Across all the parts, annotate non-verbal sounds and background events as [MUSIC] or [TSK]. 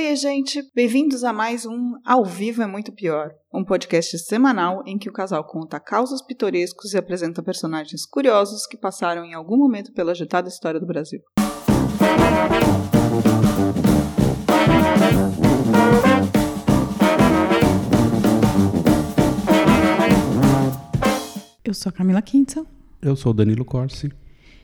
Oi, gente! Bem-vindos a mais um Ao Vivo é Muito Pior, um podcast semanal em que o casal conta causos pitorescos e apresenta personagens curiosos que passaram em algum momento pela agitada história do Brasil. Eu sou a Camila Quintal. Eu sou o Danilo Corsi.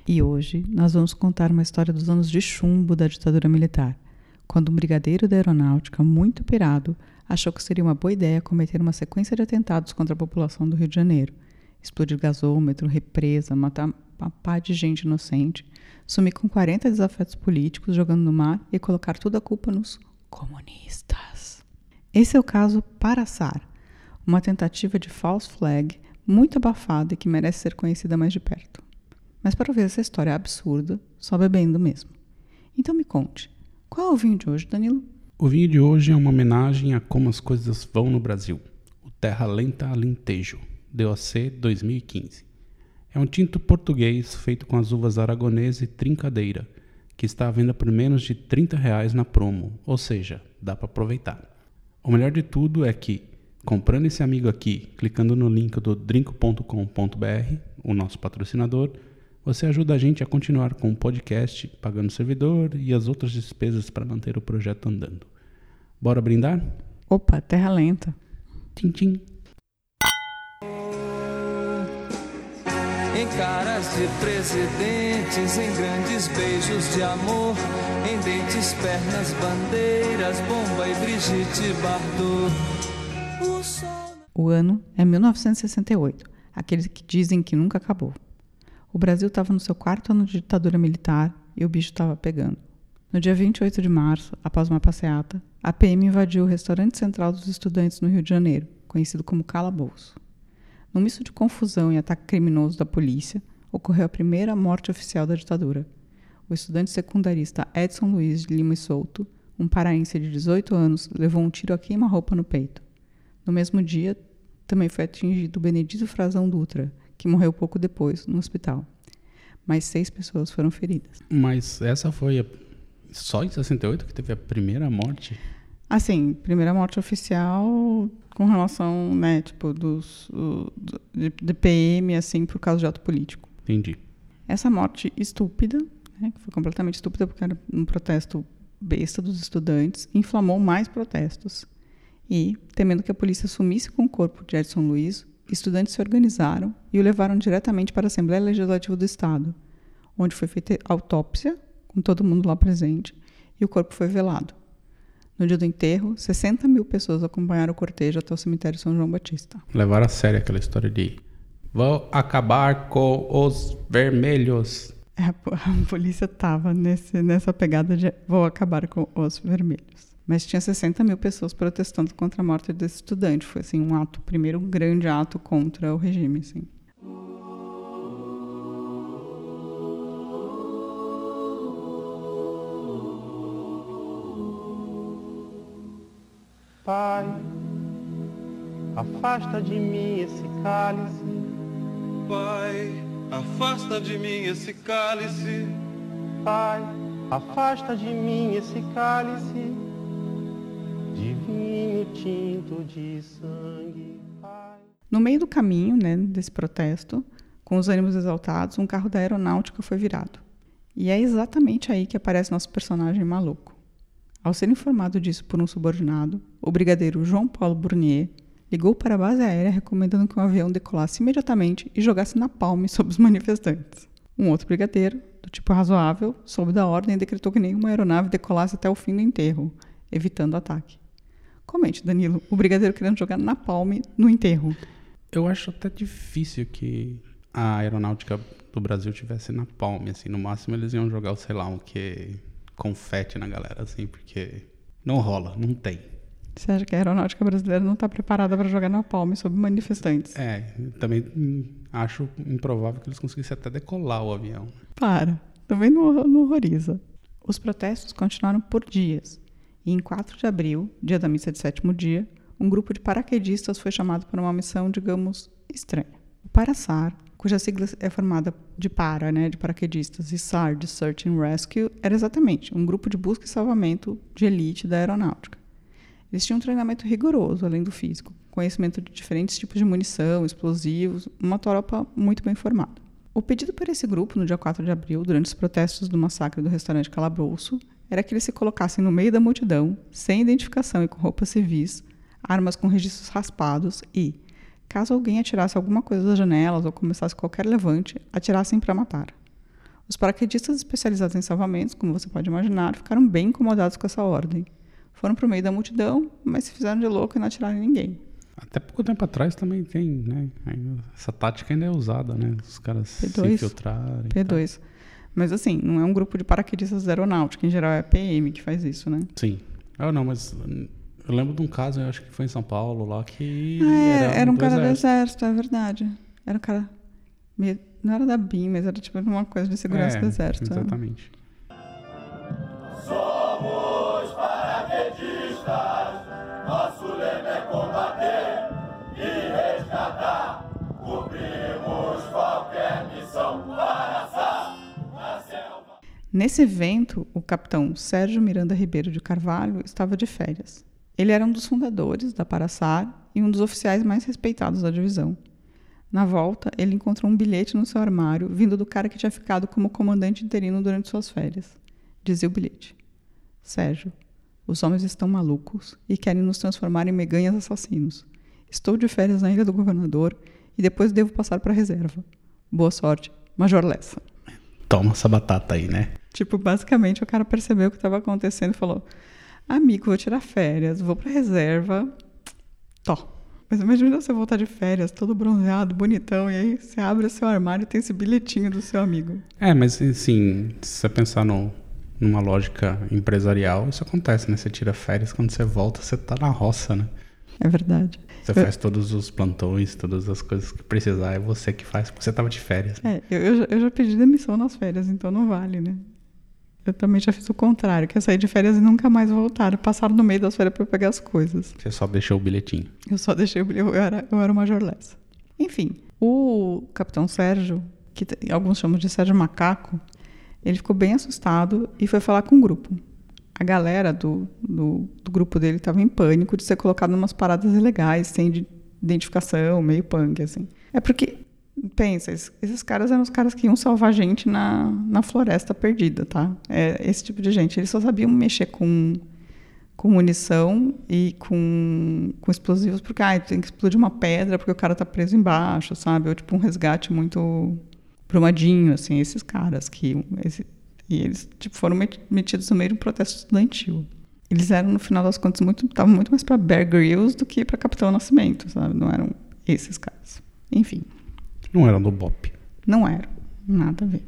E hoje nós vamos contar uma história dos anos de chumbo da ditadura militar quando um brigadeiro da aeronáutica, muito pirado, achou que seria uma boa ideia cometer uma sequência de atentados contra a população do Rio de Janeiro. Explodir gasômetro, represa, matar uma pá de gente inocente, sumir com 40 desafetos políticos jogando no mar e colocar toda a culpa nos comunistas. Esse é o caso Paraçar, uma tentativa de false flag muito abafada e que merece ser conhecida mais de perto. Mas para ver essa história absurda, só bebendo mesmo. Então me conte, qual é o vinho de hoje, Danilo? O vinho de hoje é uma homenagem a como as coisas vão no Brasil. O Terra Lenta Alentejo, DOC 2015. É um tinto português feito com as uvas aragonesa e trincadeira, que está à venda por menos de 30 reais na promo, ou seja, dá para aproveitar. O melhor de tudo é que, comprando esse amigo aqui, clicando no link do drink.com.br, o nosso patrocinador, você ajuda a gente a continuar com o podcast, pagando o servidor e as outras despesas para manter o projeto andando. Bora brindar? Opa, terra lenta. Tchim, tchim. Em caras de presidentes, em grandes beijos de amor, em dentes, pernas, bandeiras, bomba e Brigitte Bardot. O, sol... o ano é 1968, aqueles que dizem que nunca acabou. O Brasil estava no seu quarto ano de ditadura militar e o bicho estava pegando. No dia 28 de março, após uma passeata, a PM invadiu o restaurante central dos estudantes no Rio de Janeiro, conhecido como Calabouço. No misto de confusão e ataque criminoso da polícia, ocorreu a primeira morte oficial da ditadura. O estudante secundarista Edson Luiz de Lima e Souto, um paraense de 18 anos, levou um tiro a queima-roupa no peito. No mesmo dia, também foi atingido Benedito Frazão Dutra, que morreu pouco depois no hospital. Mais seis pessoas foram feridas. Mas essa foi a... só em 68 que teve a primeira morte? Assim, primeira morte oficial com relação, né, tipo, dos, do, de, de PM, assim, por causa de ato político. Entendi. Essa morte estúpida, né, que foi completamente estúpida porque era um protesto besta dos estudantes, inflamou mais protestos. E, temendo que a polícia sumisse com o corpo de Edson Luiz, estudantes se organizaram e o levaram diretamente para a Assembleia Legislativa do Estado, onde foi feita autópsia, com todo mundo lá presente, e o corpo foi velado. No dia do enterro, 60 mil pessoas acompanharam o cortejo até o cemitério São João Batista. Levaram a sério aquela história de vou acabar com os vermelhos. É, a, a polícia estava nessa pegada de vou acabar com os vermelhos. Mas tinha 60 mil pessoas protestando contra a morte desse estudante. Foi assim um ato, primeiro um grande ato contra o regime, assim. Pai, afasta de mim esse cálice. Pai, afasta de mim esse cálice. Pai, afasta de mim esse cálice tinto de sangue. No meio do caminho, né, desse protesto, com os ânimos exaltados, um carro da aeronáutica foi virado. E é exatamente aí que aparece nosso personagem maluco. Ao ser informado disso por um subordinado, o brigadeiro João Paulo Burnier ligou para a base aérea recomendando que o um avião decolasse imediatamente e jogasse na palme sobre os manifestantes. Um outro brigadeiro, do tipo razoável, soube da ordem e decretou que nenhuma aeronave decolasse até o fim do enterro, evitando ataque. Comente, Danilo, o brigadeiro querendo jogar na palme no enterro. Eu acho até difícil que a aeronáutica do Brasil tivesse na palme, assim. No máximo eles iam jogar, sei lá, um que confete na galera, assim, porque não rola, não tem. Você acha que a aeronáutica brasileira não está preparada para jogar na palme sobre manifestantes? É, também acho improvável que eles conseguissem até decolar o avião. Para, também não, não horroriza. Os protestos continuaram por dias. E em 4 de abril, dia da missa de sétimo dia, um grupo de paraquedistas foi chamado para uma missão, digamos, estranha. O Paraçar, cuja sigla é formada de para, né, de paraquedistas, e SAR, de Search and Rescue, era exatamente um grupo de busca e salvamento de elite da aeronáutica. Eles tinham um treinamento rigoroso, além do físico, conhecimento de diferentes tipos de munição, explosivos, uma tropa muito bem formada. O pedido por esse grupo, no dia 4 de abril, durante os protestos do massacre do restaurante Calabouço, era que eles se colocassem no meio da multidão, sem identificação e com roupas civis, armas com registros raspados e, caso alguém atirasse alguma coisa das janelas ou começasse qualquer levante, atirassem para matar. Os paraquedistas especializados em salvamentos, como você pode imaginar, ficaram bem incomodados com essa ordem. Foram para o meio da multidão, mas se fizeram de louco e não atiraram em ninguém. Até pouco tempo atrás também tem, né? Essa tática ainda é usada, né? Os caras se P2. infiltrarem. e tal. P2. Mas assim, não é um grupo de paraquedistas da aeronáutica, em geral é a PM que faz isso, né? Sim. Ah, não, mas hum, eu lembro de um caso, eu acho que foi em São Paulo, lá que. Ah, é, era, um do cara do exército. exército, é verdade. Era um cara. meio- Não era da BIM, mas era tipo uma coisa de segurança É, do exército. é. Exatamente. Nesse evento, o capitão Sérgio Miranda Ribeiro de Carvalho estava de férias. Ele era um dos fundadores da Paraçar e um dos oficiais mais respeitados da divisão. Na volta, ele encontrou um bilhete no seu armário vindo do cara que tinha ficado como comandante interino durante suas férias. Dizia o bilhete: Sérgio, os homens estão malucos e querem nos transformar em meganhas assassinos. Estou de férias na ilha do governador e depois devo passar para a reserva. Boa sorte, Major Lessa. Toma essa batata aí, né? Tipo, basicamente o cara percebeu o que estava acontecendo e falou: Amigo, vou tirar férias, vou pra reserva. [TSK] Tó. Mas imagina você voltar de férias, todo bronzeado, bonitão, e aí você abre o seu armário e tem esse bilhetinho do seu amigo. É, mas assim, se você pensar no, numa lógica empresarial, isso acontece, né? Você tira férias, quando você volta, você tá na roça, né? É verdade. Você Eu- faz todos os plantões, todas as coisas que precisar, é você que faz, porque você tava de férias. né? É, eu, eu, já- eu já pedi demissão nas férias, então não vale, né? Eu também já fiz o contrário, que é sair de férias e nunca mais voltar. Passaram no meio das férias para pegar as coisas. Você só deixou o bilhetinho. Eu só deixei o bilhete, eu era, eu era o Major Lessa. Enfim, o Capitão Sérgio, que alguns chamam de Sérgio Macaco, ele ficou bem assustado e foi falar com o grupo. A galera do, do, do grupo dele estava em pânico de ser colocado em umas paradas ilegais, sem de- identificação, meio punk, assim. É porque, pensa, es- esses caras eram os caras que iam salvar gente na, na floresta perdida, tá? É esse tipo de gente. Eles só sabiam mexer com com munição e com, com explosivos, porque ah, tem que explodir uma pedra porque o cara tá preso embaixo, sabe? Ou tipo um resgate muito brumadinho, assim, esses caras que esse- e eles tipo foram met- metidos no meio de um protesto estudantil. Eles eram no final das contas muito estavam muito mais para Bear Grylls do que para Capitão Nascimento, sabe? Não eram esses caras. Enfim, Não era do BOP. não eram nada a ver.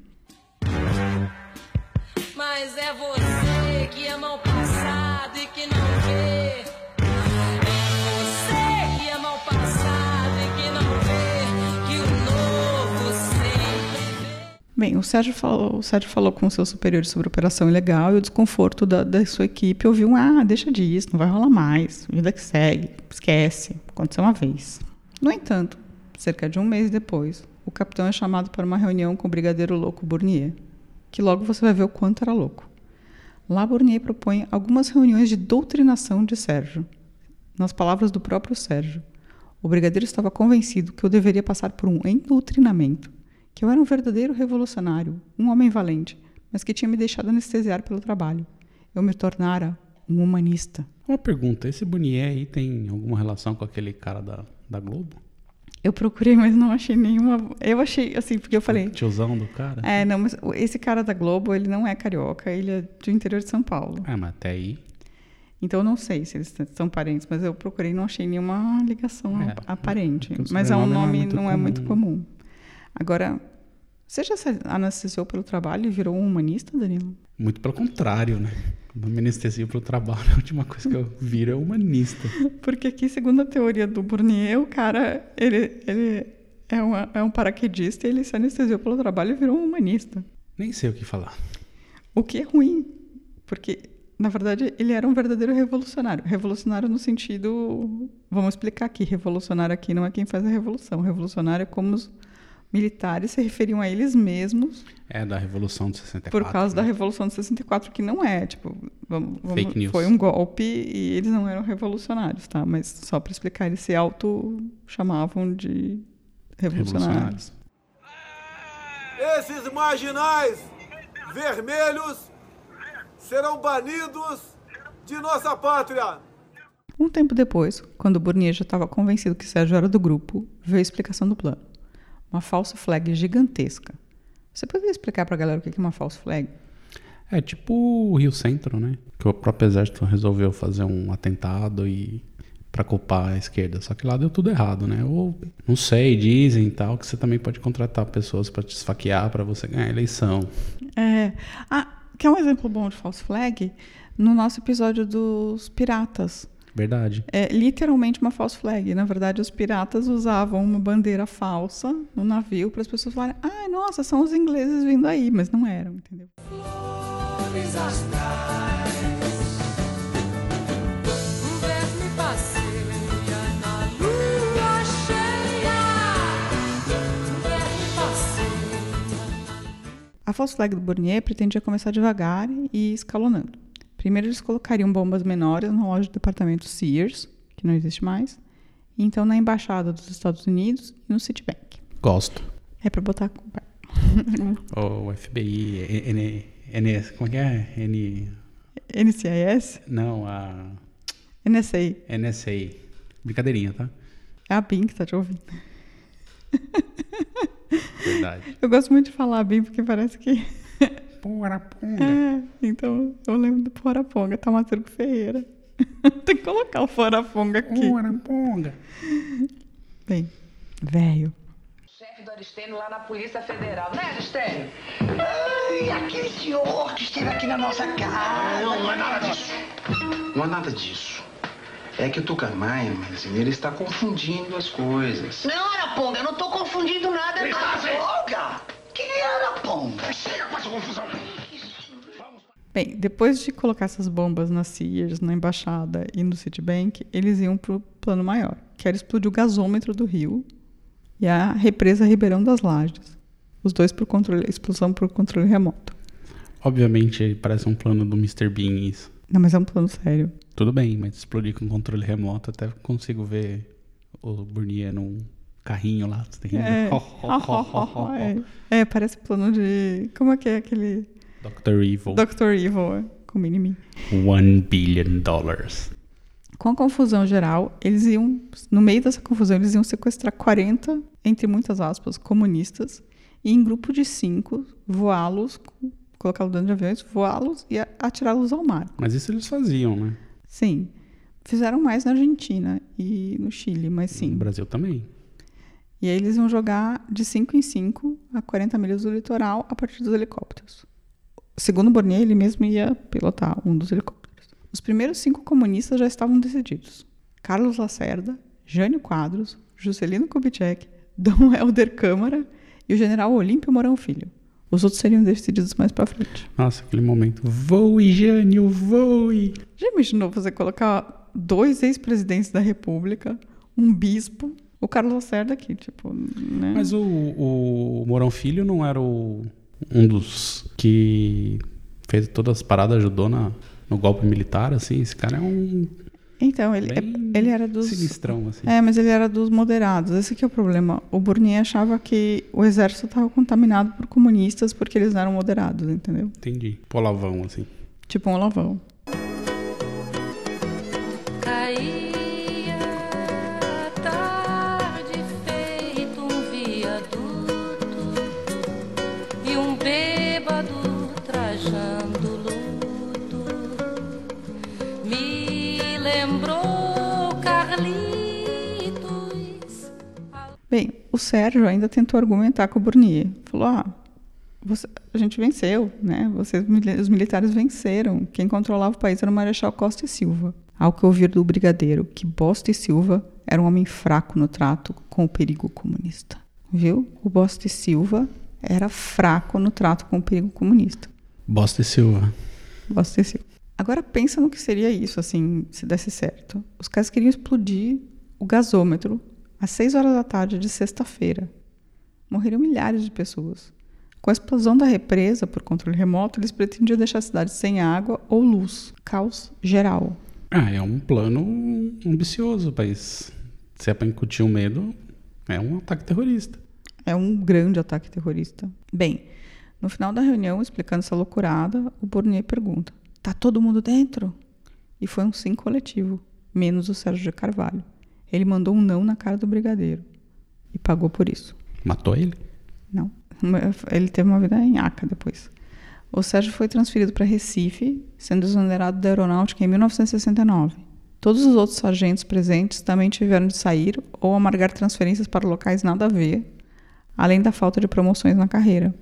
Mas é você que ama o passado e que não vê. É você que ama o passado e que não vê que o novo sempre vem. Bem, o Sérgio falou, o Sérgio falou com seus superiores sobre a operação ilegal e o desconforto da, da sua equipe ouviu um, ah, deixa disso, não vai rolar mais, vida que segue, esquece, aconteceu uma vez. No entanto, cerca de um mês depois, o capitão é chamado para uma reunião com o brigadeiro louco Bournier, que logo você vai ver o quanto era louco. Lá Bournier propõe algumas reuniões de doutrinação de Sérgio. Nas palavras do próprio Sérgio, o brigadeiro estava convencido que eu deveria passar por um endoutrinamento, que eu era um verdadeiro revolucionário, um homem valente, mas que tinha me deixado anestesiar pelo trabalho. Eu me tornara um humanista. Uma pergunta, esse Bonier aí tem alguma relação com aquele cara da, da Globo? Eu procurei, mas não achei nenhuma. Eu achei, assim, porque eu falei. O tiozão do cara? É, não, mas esse cara da Globo, ele não é carioca, ele é do interior de São Paulo. É, mas até aí. Então eu não sei se eles são parentes, mas eu procurei e não achei nenhuma ligação É, ap- aparente. Mas é um nome não é muito não é muito comum. comum. Agora, você já se anestesiou pelo trabalho e virou um humanista, Danilo? Muito pelo contrário, né? Quando eu me anestesio pro trabalho, [LAUGHS] a última coisa que eu viro é humanista. Porque aqui, segundo a teoria do Bournier, o cara, ele, ele é, uma- é um paraquedista e ele se anestesiou pelo trabalho e virou um humanista. Nem sei o que falar. O que é ruim, porque, na verdade, ele era um verdadeiro revolucionário. Revolucionário no sentido... Vamos explicar aqui. Revolucionário aqui não é quem faz a revolução. Revolucionário é como os militares se referiam a eles mesmos É da Revolução de 64. por causa da né? Revolução de 64, que não é, tipo, vamos, vamos- Fake news. foi um golpe e eles não eram revolucionários, tá? Mas só para explicar, eles se auto chamavam de revolucionários. Revolucionários. Esses marginais vermelhos serão banidos de nossa pátria. Um tempo depois, quando Burnier já estava convencido que Sérgio era do grupo, veio a explicação do plano. Uma falsa flag gigantesca. Você poderia explicar pra galera o que é uma false flag? É tipo o Rio Centro, né? Que o próprio exército resolveu fazer um atentado e para culpar a esquerda. Só que lá deu tudo errado, né? Ou não sei, dizem tal que você também pode contratar pessoas para te esfaquear para você ganhar a eleição. É. Ah, quer um exemplo bom de false flag? No nosso episódio dos piratas. Verdade. É literalmente uma false flag. Na verdade, os piratas usavam uma bandeira falsa no navio para as pessoas falarem: ai, nossa, são os ingleses vindo aí. Mas não eram, entendeu? Flores astrais. Verme passeia na lua cheia. Verme passeia. A false flag do Burnier pretendia começar devagar e escalonando. Primeiro, eles colocariam bombas menores na loja do departamento Sears, que não existe mais, e então na embaixada dos Estados Unidos e no Citibank. Gosto. É para botar. [LAUGHS] O FBI, N, N, como é que é? N, NCIS? não, a NSA. NSA. Brincadeirinha, tá? É a BIM que tá te ouvindo. Verdade. [LAUGHS] Eu gosto muito de falar BIM porque parece que. Porra, ponga. É, então eu lembro do Poraponga, Tamaturgo Ferreira. [LAUGHS] Tem que colocar o Poraponga aqui. Porra, ponga. Bem, velho. chefe do Aristênio lá na Polícia Federal, né, Aristênio? E aquele senhor que esteve aqui na nossa casa. Não, não é nada disso. Não é nada disso. É que o Tucumã, Marcinho, ele está confundindo as coisas. Não, Araponga, eu não tô confundindo nada, não. Está. Araponga! É? Chega com essa confusão. Bem, depois de colocar essas bombas na Sears, na embaixada e no Citibank, eles iam pro plano maior, que era explodir o gasômetro do rio e a represa Ribeirão das Lajes. Os dois por controle, explosão por controle remoto. Obviamente parece um plano do Mr. Bean isso. Não, mas é um plano sério. Tudo bem, mas explodir com controle remoto até consigo ver o Burnier num carrinho lá. Você tem É. [LAUGHS] é. É, parece plano de. Como é que é aquele. Dr. Evil. Dr. Evil, é, com mini One billion dollars. Com a confusão geral, eles iam, no meio dessa confusão, eles iam sequestrar 40, entre muitas aspas, comunistas, e em grupo de cinco, voá-los, colocá-los dentro de aviões, voá-los e atirá-los ao mar. Mas isso eles faziam, né? Sim. Fizeram mais na Argentina e no Chile, mas No sim. Brasil também. E aí eles iam jogar de 5 em 5 a 40 milhas do litoral a partir dos helicópteros. Segundo Bornier, ele mesmo ia pilotar um dos helicópteros. Os primeiros cinco comunistas já estavam decididos. Carlos Lacerda, Jânio Quadros, Juscelino Kubitschek, Dom [LAUGHS] Helder Câmara e o general Olímpio Mourão Filho. Os outros seriam decididos mais pra frente. Nossa, aquele momento. Voe, Jânio, voe! Já imaginou você colocar dois ex-presidentes da República, um bispo, o Carlos Lacerda aqui, tipo, né? Mas o, o Mourão Filho não era o, um dos que fez todas as paradas, ajudou na, no golpe militar, assim? Esse cara é um Então, ele, bem ele era dos. sinistrão, assim. É, mas ele era dos moderados. Esse que é o problema. O Burnier achava que o exército estava contaminado por comunistas porque eles eram moderados, entendeu? Entendi. Polavão, assim. Tipo um olavão. Bem, o Sérgio ainda tentou argumentar com o Burnier. Falou: ah, você- a gente venceu, né? Vocês, os militares venceram. Quem controlava o país era o Marechal Costa e Silva. Ao que ouvir do brigadeiro que Bosta e Silva era um homem fraco no trato com o perigo comunista. Viu? O Bosta e Silva era fraco no trato com o perigo comunista. Bosta e Silva. Bosta e Silva. Agora pensa no que seria isso, assim, se desse certo. Os caras queriam explodir o gasômetro às 6 horas da tarde de sexta-feira. Morreram milhares de pessoas. Com a explosão da represa por controle remoto, eles pretendiam deixar a cidade sem água ou luz. Caos geral. Ah, é um plano ambicioso, mas se é para incutir o medo, é um ataque terrorista. É um grande ataque terrorista. Bem, no final da reunião, explicando essa loucurada, o Bournier pergunta: Tá todo mundo dentro? E foi um sim coletivo, menos o Sérgio de Carvalho. Ele mandou um não na cara do brigadeiro e pagou por isso. Matou ele? Não. [LAUGHS] Ele teve uma vida em Aca depois. O Sérgio foi transferido para Recife, sendo exonerado da aeronáutica em 1969. Todos os outros sargentos presentes também tiveram de sair ou amargar transferências para locais nada a ver, além da falta de promoções na carreira.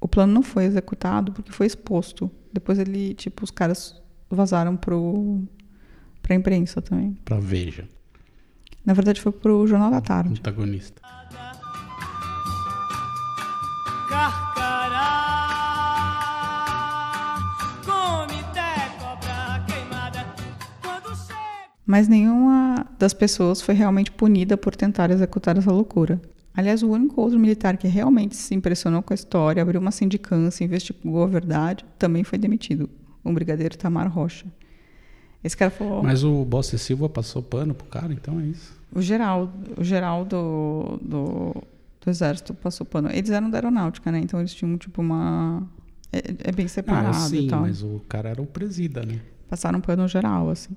O plano não foi executado porque foi exposto. Depois ele, tipo, os caras vazaram pro pra imprensa também. Pra Veja. Na verdade foi pro Jornal da Tarde. Antagonista. Mas nenhuma das pessoas foi realmente punida por tentar executar essa loucura. Aliás, o único outro militar que realmente se impressionou com a história, abriu uma sindicância, investigou a verdade, também foi demitido. O brigadeiro Tamar Rocha. Esse cara falou. Mas o Bossa Silva passou pano pro cara, então é isso. O geral, o geral do, do, do exército passou pano. Eles eram da aeronáutica, né? Então eles tinham tipo uma. É, é bem separado ah, sim, e tal. mas o cara era o presida, né? Passaram pano geral, assim.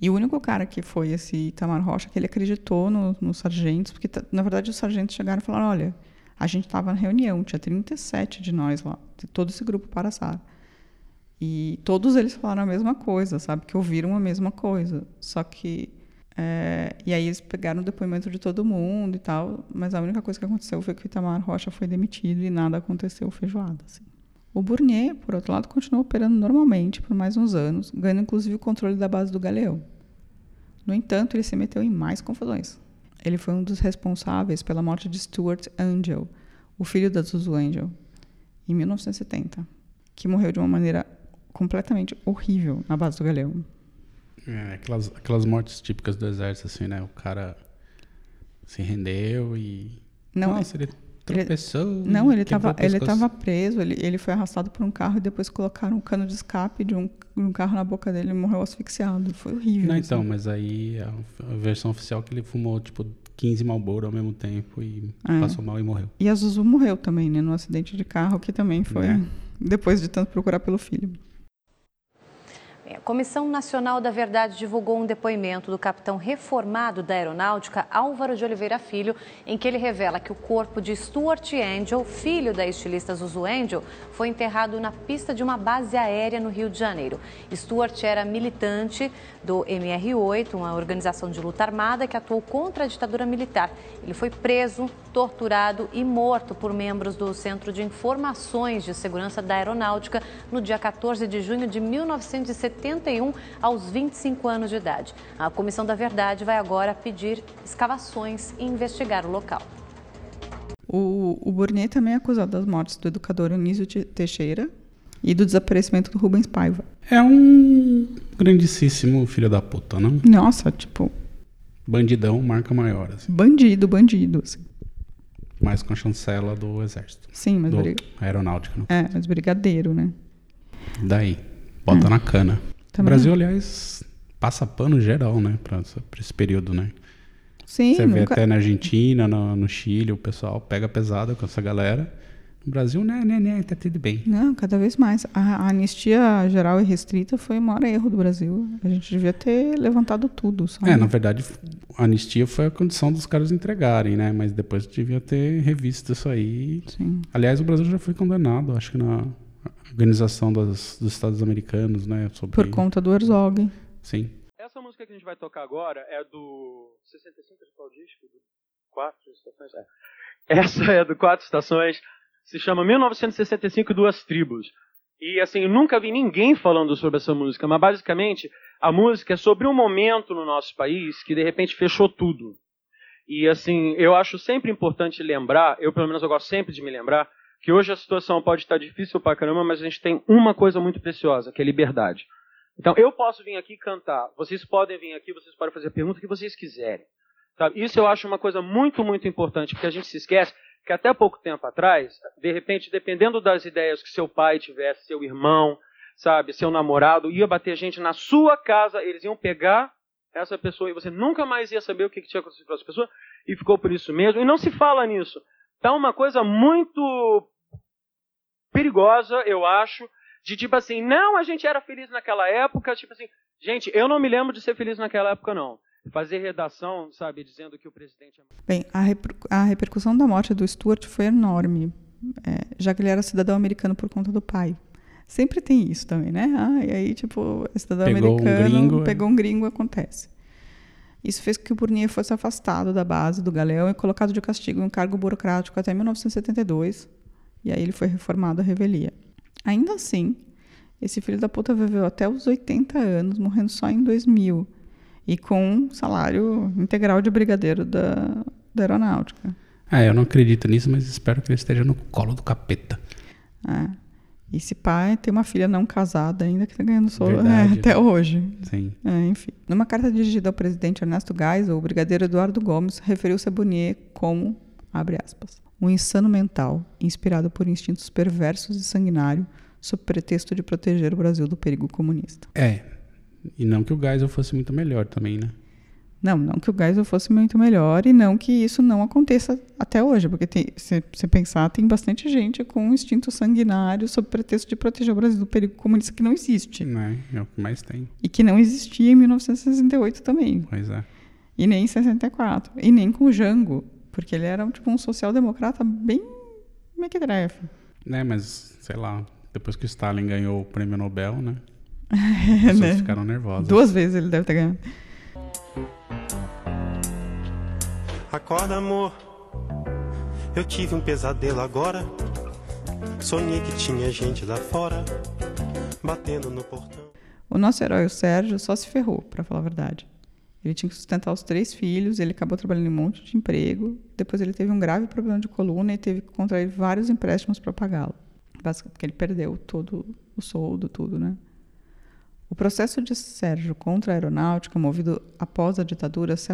E o único cara que foi esse Itamar Rocha, que ele acreditou nos no sargentos, porque na verdade os sargentos chegaram e falaram: olha, a gente estava na reunião, tinha 37 de nós lá, todo esse grupo para Sara. E todos eles falaram a mesma coisa, sabe? Que ouviram a mesma coisa. Só que. É, e aí eles pegaram o depoimento de todo mundo e tal, mas a única coisa que aconteceu foi que o Itamar Rocha foi demitido e nada aconteceu feijoada. Assim. O Bournier, por outro lado, continuou operando normalmente por mais uns anos, ganhando inclusive o controle da base do Galeão. No entanto, ele se meteu em mais confusões. Ele foi um dos responsáveis pela morte de Stuart Angel, o filho da Zuzu Angel, em 1970, que morreu de uma maneira completamente horrível na base do Galeão. É, aquelas, aquelas mortes típicas do exército, assim, né? O cara se rendeu e. Não, Nossa, ele tropeçou. Ele, não, ele estava ele tava preso, ele, ele foi arrastado por um carro e depois colocaram um cano de escape de um, um carro na boca dele e morreu asfixiado. Foi horrível. Não, assim. então, mas aí a, versão oficial é que ele fumou, tipo, 15 Malboro ao mesmo tempo e É. passou mal e morreu. E a Zuzu morreu também, né? Num acidente de carro, que também foi É. depois de tanto procurar pelo filho. Bem, A Comissão Nacional da Verdade divulgou um depoimento do capitão reformado da Aeronáutica, Álvaro de Oliveira Filho, em que ele revela que o corpo de Stuart Angel, filho da estilista Zuzu Angel, foi enterrado na pista de uma base aérea no Rio de Janeiro. Stuart era militante do MR8, uma organização de luta armada que atuou contra a ditadura militar. Ele foi preso, torturado e morto por membros do Centro de Informações de Segurança da Aeronáutica no dia 14 de junho de 1971, aos 25 anos de idade. A Comissão da Verdade vai agora pedir escavações e investigar o local. O, o Bournier também é acusado das mortes do educador Anísio Te- Teixeira e do desaparecimento do Rubens Paiva. É um grandíssimo filho da puta, não? Nossa, tipo, Bandidão, marca maior, assim. bandido, bandido. Assim. Mais com a chancela do exército. Sim, mas, do bri- aeronáutico, não? é, mas brigadeiro, né? Daí, bota na cana. O Também Brasil, não. aliás, passa pano geral, né? Pra esse período, né? Sim, Você vê nunca- até na Argentina, no, no Chile, o pessoal pega pesado com essa galera. No Brasil, né, né, né, tá tudo bem. Não, cada vez mais. A, a anistia geral e restrita foi o maior erro do Brasil. A gente devia ter levantado tudo, sabe? É, na verdade, a anistia foi a condição dos caras entregarem, né? Mas depois devia ter revisto isso aí. Sim. Aliás, o Brasil já foi condenado, acho que na Organização das, dos Estados Americanos, né? Sobre... Por conta do Herzog. Sim. Essa música que a gente vai tocar agora é do 65 de qual disco? Do Quatro Estações? É. Essa é do Quatro Estações. Se chama 1965 Duas Tribos. E assim, eu nunca vi ninguém falando sobre essa música, mas basicamente a música é sobre um momento no nosso país que de repente fechou tudo. E assim, eu acho sempre importante lembrar, eu pelo menos eu gosto sempre de me lembrar, que hoje a situação pode estar difícil pra caramba, mas a gente tem uma coisa muito preciosa, que é liberdade. Então, eu posso vir aqui cantar, vocês podem vir aqui, vocês podem fazer a pergunta que vocês quiserem. Sabe? Isso eu acho uma coisa muito, muito importante, porque a gente se esquece que até pouco tempo atrás, de repente, dependendo das ideias que seu pai tivesse, seu irmão, sabe, seu namorado, ia bater gente na sua casa, eles iam pegar essa pessoa e você nunca mais ia saber o que tinha acontecido com essa pessoa e ficou por isso mesmo. E não se fala nisso. Tá uma coisa muito perigosa, eu acho, de tipo assim, não, a gente era feliz naquela época, tipo assim, gente, eu não me lembro de ser feliz naquela época, não. Fazer redação, sabe, dizendo que o presidente é. Bem, a, reper a repercussão da morte do Stuart foi enorme, é, já que ele era cidadão americano por conta do pai. Sempre tem isso também, né? Ah, e aí, tipo, cidadão pegou americano um gringo, é. pegou um gringo, acontece. Isso fez com que o Burnier fosse afastado da base do Galeão e colocado de castigo em um cargo burocrático até 1972. E aí ele foi reformado à revelia. Ainda assim, esse filho da puta viveu até os 80 anos, morrendo só em 2000. E com um salário integral de brigadeiro da, da aeronáutica. Ah, eu não acredito nisso, mas espero que ele esteja no colo do capeta. É. E esse pai tem uma filha não casada ainda que está ganhando solo é, até hoje. Sim. É, enfim. Numa carta dirigida ao presidente Ernesto Geisel, o brigadeiro Eduardo Gomes referiu-se a Bonnier como, abre aspas, um insano mental, inspirado por instintos perversos e sanguinários, sob pretexto de proteger o Brasil do perigo comunista. É. E não que o Geisel fosse muito melhor também, né? Não, não que o Geisel fosse muito melhor e não que isso não aconteça até hoje, porque se você pensar, tem bastante gente com um instinto sanguinário sob pretexto de proteger o Brasil do perigo comunista que não existe. Não, é, é o que mais tem. E que não existia em 1968 também. Pois é. E nem em 64. E nem com o Jango, porque ele era tipo um social-democrata bem mequetrefe. É, mas, sei lá, depois que o Stalin ganhou o prêmio Nobel, né? As né? ficaram nervosas. Duas vezes ele deve ter ganhado. Acorda, amor. Eu tive um pesadelo agora. Sonhei que tinha gente lá fora batendo no portão. O nosso herói, o Sérgio, só se ferrou, para falar a verdade. Ele tinha que sustentar os três filhos, ele acabou trabalhando em um monte de emprego. Depois ele teve um grave problema de coluna e teve que contrair vários empréstimos para pagá-lo. Porque ele perdeu todo o soldo, tudo, né? O processo de Sérgio contra a aeronáutica, movido após a ditadura, se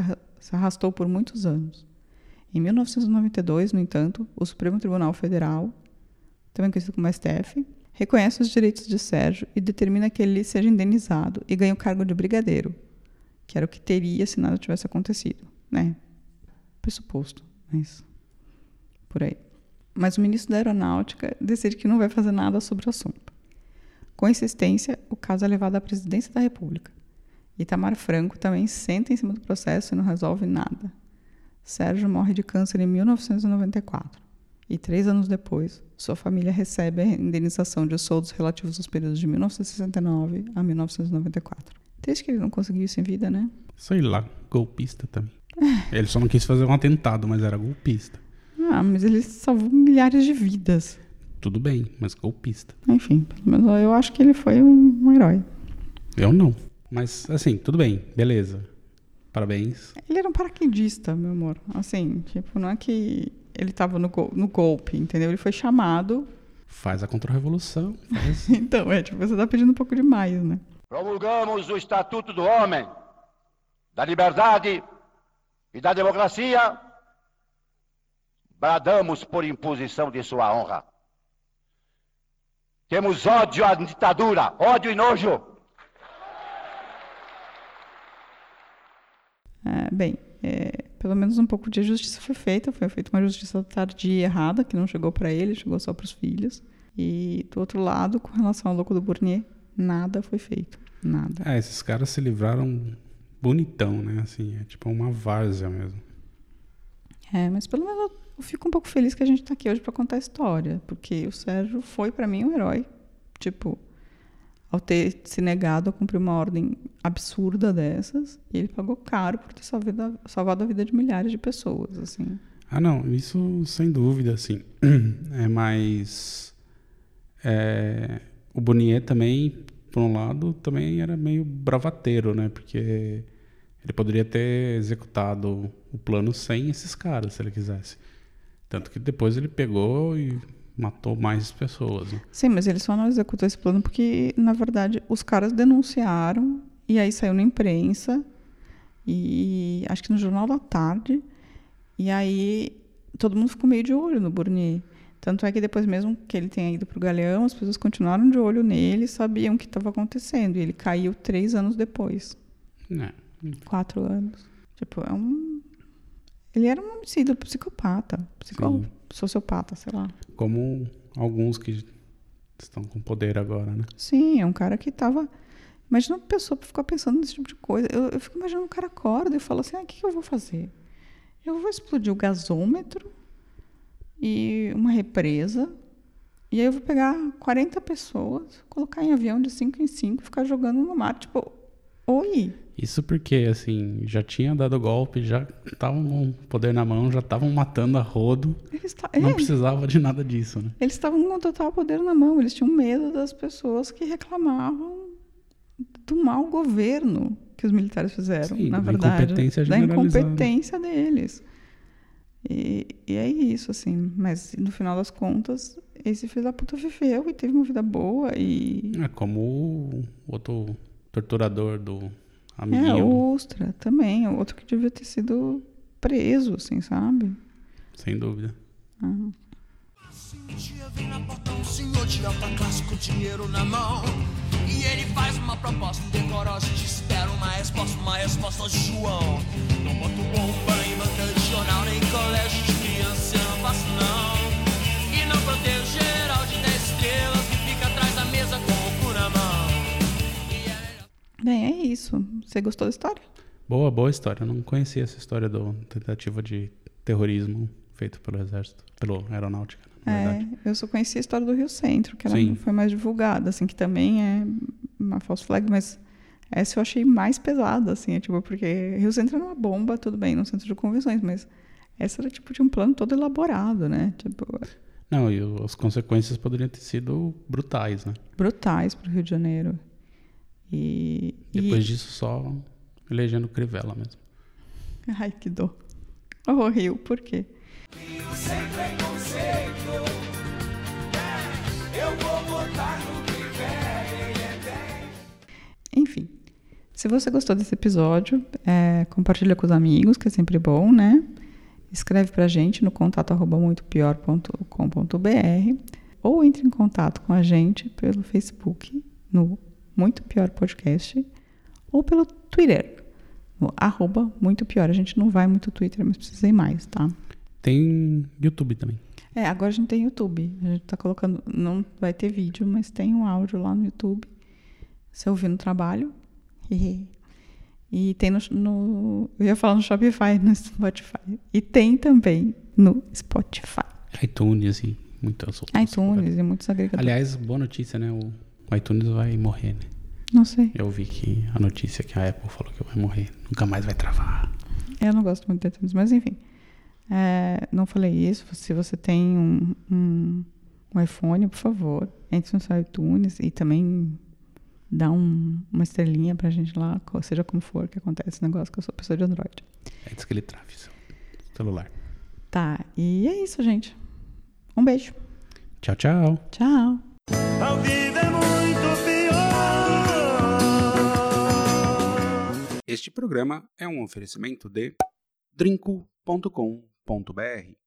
arrastou por muitos anos. Em 1992, no entanto, o Supremo Tribunal Federal, também conhecido como STF, reconhece os direitos de Sérgio e determina que ele seja indenizado e ganhe o cargo de brigadeiro, que era o que teria se nada tivesse acontecido, né? Pressuposto, mas por aí. Mas o ministro da Aeronáutica decide que não vai fazer nada sobre o assunto. Com insistência, o caso é levado à presidência da República. Itamar Franco também senta em cima do processo e não resolve nada. Sérgio morre de câncer em 1994. E três anos depois, sua família recebe a indenização de soldos relativos aos períodos de 1969 a 1994. Desde que ele não conseguiu isso em vida, né? Sei lá, golpista também. [LAUGHS] ele só não quis fazer um atentado, mas era golpista. Ah, mas ele salvou milhares de vidas. Tudo bem, mas golpista. Enfim, mas eu acho que ele foi um, um herói. Eu não. Mas, assim, tudo bem, beleza. Parabéns. Ele era um paraquedista, meu amor. Assim, tipo, não é que ele estava no, go no golpe, entendeu? Ele foi chamado. Faz a contra-revolução. Faz... [LAUGHS] então, é, tipo, você tá pedindo um pouco demais, né? Promulgamos o Estatuto do Homem, da Liberdade e da Democracia. Bradamos por imposição de sua honra. Temos ódio à ditadura, ódio e nojo. É, bem, é, pelo menos um pouco de justiça foi feita. Foi feita uma justiça tardia e errada, que não chegou para ele, chegou só para os filhos. E do outro lado, com relação ao louco do Bournier, nada foi feito. Nada. É, esses caras se livraram bonitão, né? Assim, é tipo uma várzea mesmo. É, mas pelo menos eu fico um pouco feliz que a gente está aqui hoje para contar a história, porque o Sérgio foi para mim um herói. Tipo, ao ter se negado a cumprir uma ordem absurda dessas, e ele pagou caro por ter salvado, salvado a vida de milhares de pessoas, assim. Ah, não, isso sem dúvida, assim. [CLEARS THROAT] É mais é, o Bonier também, por um lado, também era meio bravateiro, né? Porque ele poderia ter executado o plano sem esses caras, se ele quisesse. Tanto que depois ele pegou e matou mais pessoas. Né? Sim, mas ele só não executou esse plano porque, na verdade, os caras denunciaram e aí saiu na imprensa e acho que no Jornal da Tarde. E aí todo mundo ficou meio de olho no Burnier. Tanto é que depois mesmo que ele tenha ido para o Galeão, as pessoas continuaram de olho nele, sabiam o que estava acontecendo. E ele caiu três anos depois. É. Quatro anos. Tipo, é um... Ele era um homicídio psicopata. Sociopata, sei lá. Como alguns que estão com poder agora, né? Sim, é um cara que tava. Imagina uma pessoa ficar pensando nesse tipo de coisa. Eu, eu fico imaginando um cara acorda e fala assim: ah, o que, que eu vou fazer? Eu vou explodir o gasômetro e uma represa. E aí eu vou pegar 40 pessoas, colocar em avião de 5 em 5 e ficar jogando no mar. Tipo, oi. Isso porque, assim, já tinha dado golpe, já estavam com poder na mão, já estavam matando a rodo. Não é, precisava de nada disso, né? Eles estavam com total poder na mão. Eles tinham medo das pessoas que reclamavam do mau governo que os militares fizeram, Sim, na da verdade. incompetência da incompetência deles. E, e é isso, assim. Mas no final das contas, esse filho da puta viveu e teve uma vida boa e. É como o outro torturador do É, amiguinho. o Ustra também, é outro que devia ter sido preso, assim, sabe? Sem dúvida. Ah. Um dia vem na porta um senhor de alta classe com dinheiro na mão. E ele faz uma proposta decorosa e te espera uma resposta, uma resposta de João. Não boto bomba em banca de jornal, nem colégio de criança, eu não faço não. Bem, é isso. Você gostou da história? Boa, boa história. Eu não conhecia essa história do tentativa de terrorismo feito pelo exército, pelo aeronáutica. É, eu só conheci a história do Rio Centro, que ela Sim. foi mais divulgada, assim, que também é uma false flag, mas essa eu achei mais pesada, assim, é tipo, porque Rio Centro era uma bomba, tudo bem, no centro de convenções, mas essa era tipo de um plano todo elaborado, né? Tipo, Não, e o- as consequências poderiam ter sido brutais, né? brutais pro Rio de Janeiro. E. Depois e... disso, só elegendo Crivella mesmo. Ai, que dor. Oh, Rio, por quê? Sem preconceito, eu vou botar no que quer, ele bem. Enfim, se você gostou desse episódio, é, compartilha com os amigos, que é sempre bom, né? Escreve pra gente no contato arroba muitopior.com.br ou entre em contato com a gente pelo Facebook, no Muito Pior Podcast, ou pelo Twitter, no arroba Muito Pior. A gente não vai muito Twitter, mas precisa ir mais, tá? Tem YouTube também. É, agora a gente tem YouTube. A gente tá colocando. Não vai ter vídeo, mas tem um áudio lá no YouTube. Você ouvir no trabalho. [LAUGHS] E tem no, no- Eu ia falar no Shopify, [LAUGHS] no Spotify. E tem também no Spotify. iTunes e muitas outras. iTunes e muitos agregadores. Aliás, boa notícia, né? O o iTunes vai morrer, né? Não sei. Eu vi que a notícia que a Apple falou que vai morrer. Nunca mais vai travar. Eu não gosto muito de iTunes, mas enfim. É, não falei isso. Se você tem um, um, um iPhone, por favor, entre no seu iTunes e também dá um- uma estrelinha pra gente lá, seja como for que acontece esse negócio, que eu sou pessoa de Android. Antes que ele trave seu celular. Tá, e é isso, gente. Um beijo. Tchau, tchau. Tchau. Ao vivo é muito pior. Este programa é um oferecimento de drinco.com.br